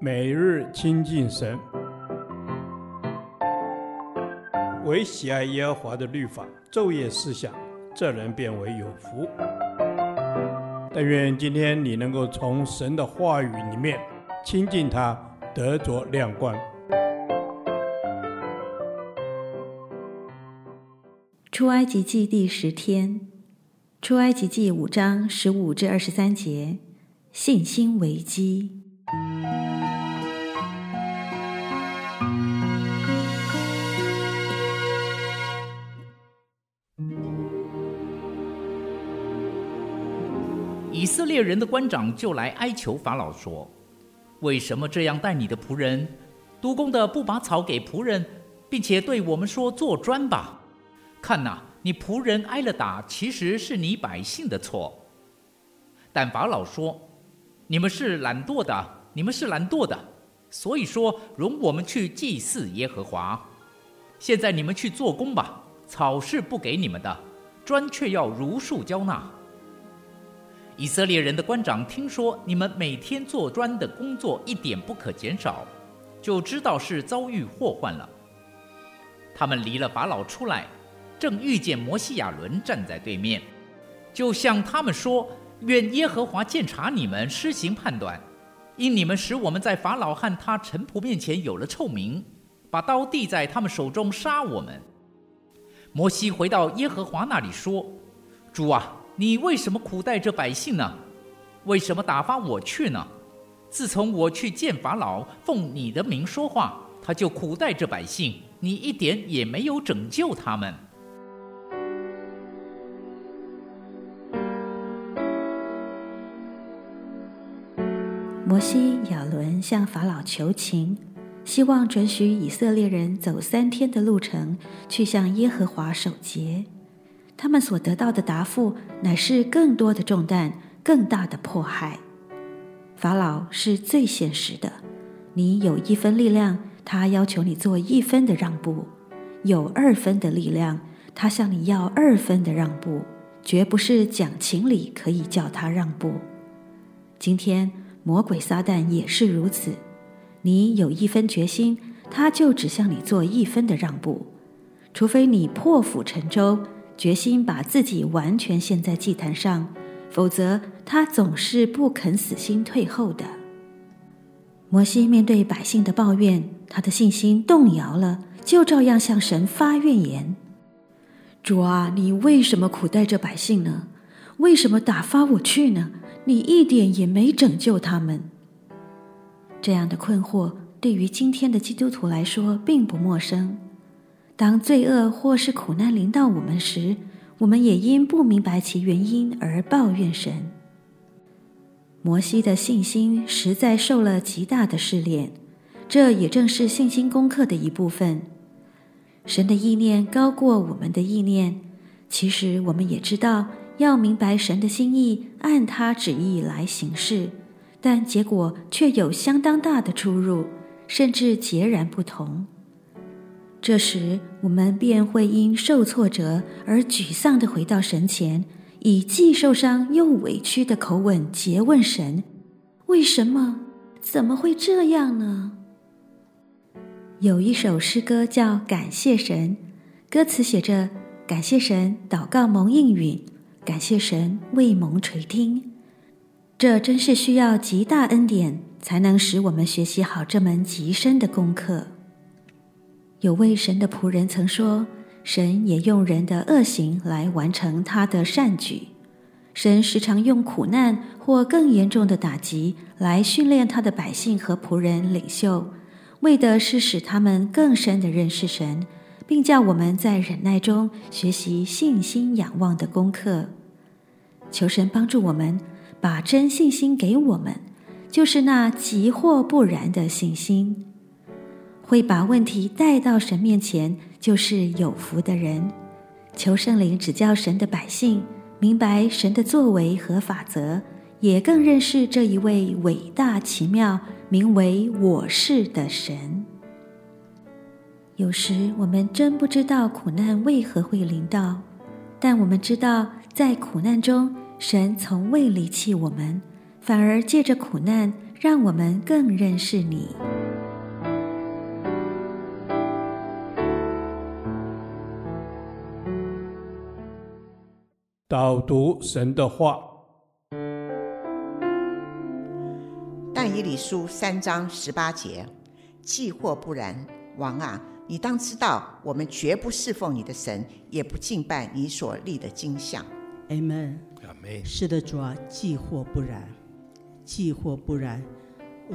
每日亲近神，唯喜爱耶和华的律法，昼夜思想，这人便为有福。但愿今天你能够从神的话语里面亲近他，得着亮光。出埃及记第十天，出埃及记五章十五至二十三节，信心为基。猎人的官长就来哀求法老说：“为什么这样待你的仆人？督工的不把草给仆人，并且对我们说做砖吧？看呐，你仆人挨了打，其实是你百姓的错。但法老说：你们是懒惰的，你们是懒惰的，所以说容我们去祭祀耶和华。现在你们去做工吧，草是不给你们的，砖却要如数交纳。”以色列人的官长听说你们每天做砖的工作一点不可减少，就知道是遭遇祸患了。他们离了法老出来，正遇见摩西亚伦站在对面，就向他们说：“愿耶和华鉴察你们，施行判断，因你们使我们在法老和他臣仆面前有了臭名，把刀递在他们手中杀我们。”摩西回到耶和华那里说：“主啊！”你为什么苦待这百姓呢？为什么打发我去呢？自从我去见法老，奉你的名说话，他就苦待这百姓，你一点也没有拯救他们。摩西、亚伦向法老求情，希望准许以色列人走三天的路程，去向耶和华守节。他们所得到的答复乃是更多的重担、更大的迫害。法老是最现实的，你有一分力量，他要求你做一分的让步；有二分的力量，他向你要二分的让步，绝不是讲情理可以叫他让步。今天魔鬼撒旦也是如此，你有一分决心，他就只向你做一分的让步，除非你破釜沉舟。决心把自己完全献在祭坛上，否则他总是不肯死心退后的。摩西面对百姓的抱怨，他的信心动摇了，就照样向神发怨言：“主啊，你为什么苦待这百姓呢？为什么打发我去呢？你一点也没拯救他们。”这样的困惑对于今天的基督徒来说并不陌生。当罪恶或是苦难临到我们时，我们也因不明白其原因而抱怨神。摩西的信心实在受了极大的试炼，这也正是信心功课的一部分。神的意念高过我们的意念，其实我们也知道要明白神的心意，按他旨意来行事，但结果却有相当大的出入，甚至截然不同。这时，我们便会因受挫折而沮丧地回到神前，以既受伤又委屈的口吻诘问神：“为什么？怎么会这样呢？”有一首诗歌叫《感谢神》，歌词写着：“感谢神，祷告蒙应允；感谢神，为蒙垂听。”这真是需要极大恩典，才能使我们学习好这门极深的功课。有位神的仆人曾说：“神也用人的恶行来完成他的善举。神时常用苦难或更严重的打击来训练他的百姓和仆人领袖，为的是使他们更深地认识神，并叫我们在忍耐中学习信心仰望的功课。求神帮助我们，把真信心给我们，就是那即或不然的信心。”会把问题带到神面前，就是有福的人。求圣灵指教神的百姓，明白神的作为和法则，也更认识这一位伟大奇妙、名为我是的神。有时我们真不知道苦难为何会临到，但我们知道，在苦难中，神从未离弃我们，反而借着苦难让我们更认识你。导读神的话，但以理书三章十八节，既或不然，王啊，你当知道，我们绝不侍奉你的神，也不敬拜你所立的金像。Amen。是的，主啊，既或不然。既或不然，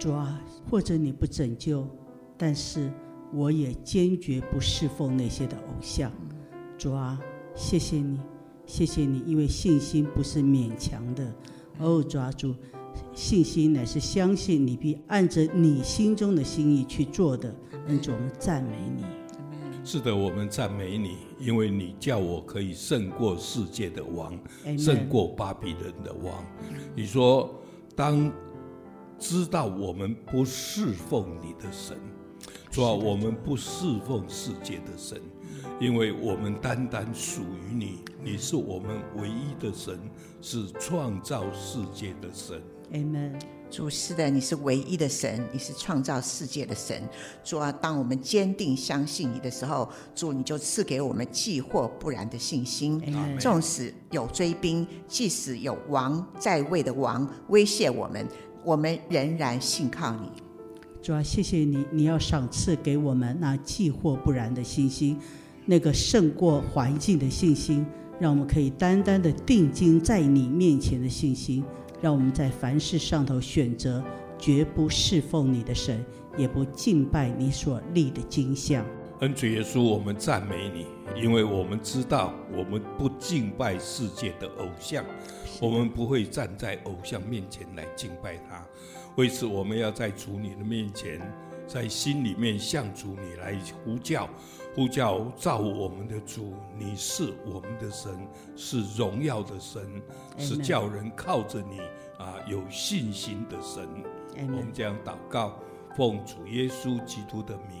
主啊，或者你不拯救，但是我也坚决不侍奉那些的偶像。主啊，谢谢你，谢谢你，因为信心不是勉强的。哦，主啊，主，信心乃是相信你必按着你心中的心意去做的。恩主，我们赞美你。是的，我们赞美你，因为你叫我可以胜过世界的王，胜过巴比伦的王。你说。当知道我们不侍奉你的神，主啊，我们不侍奉世界的神，因为我们单单属于你，你是我们唯一的神，是创造世界的神。Amen。主是的，你是唯一的神，你是创造世界的神。主啊，当我们坚定相信你的时候，主你就赐给我们既或不然的信心。纵使有追兵，即使有王在位的王威胁我们，我们仍然信靠你。主啊，谢谢你，你要赏赐给我们那既或不然的信心，那个胜过环境的信心，让我们可以单单的定睛在你面前的信心。让我们在凡事上头选择，绝不侍奉你的神，也不敬拜你所立的金像。恩主耶稣，我们赞美你，因为我们知道，我们不敬拜世界的偶像，我们不会站在偶像面前来敬拜他。为此，我们要在主你的面前，在心里面向主你来呼叫。呼叫造我们的主，你是我们的神，是荣耀的神是叫人靠着你啊有信心的神。我们这样祷告，奉主耶稣基督的名。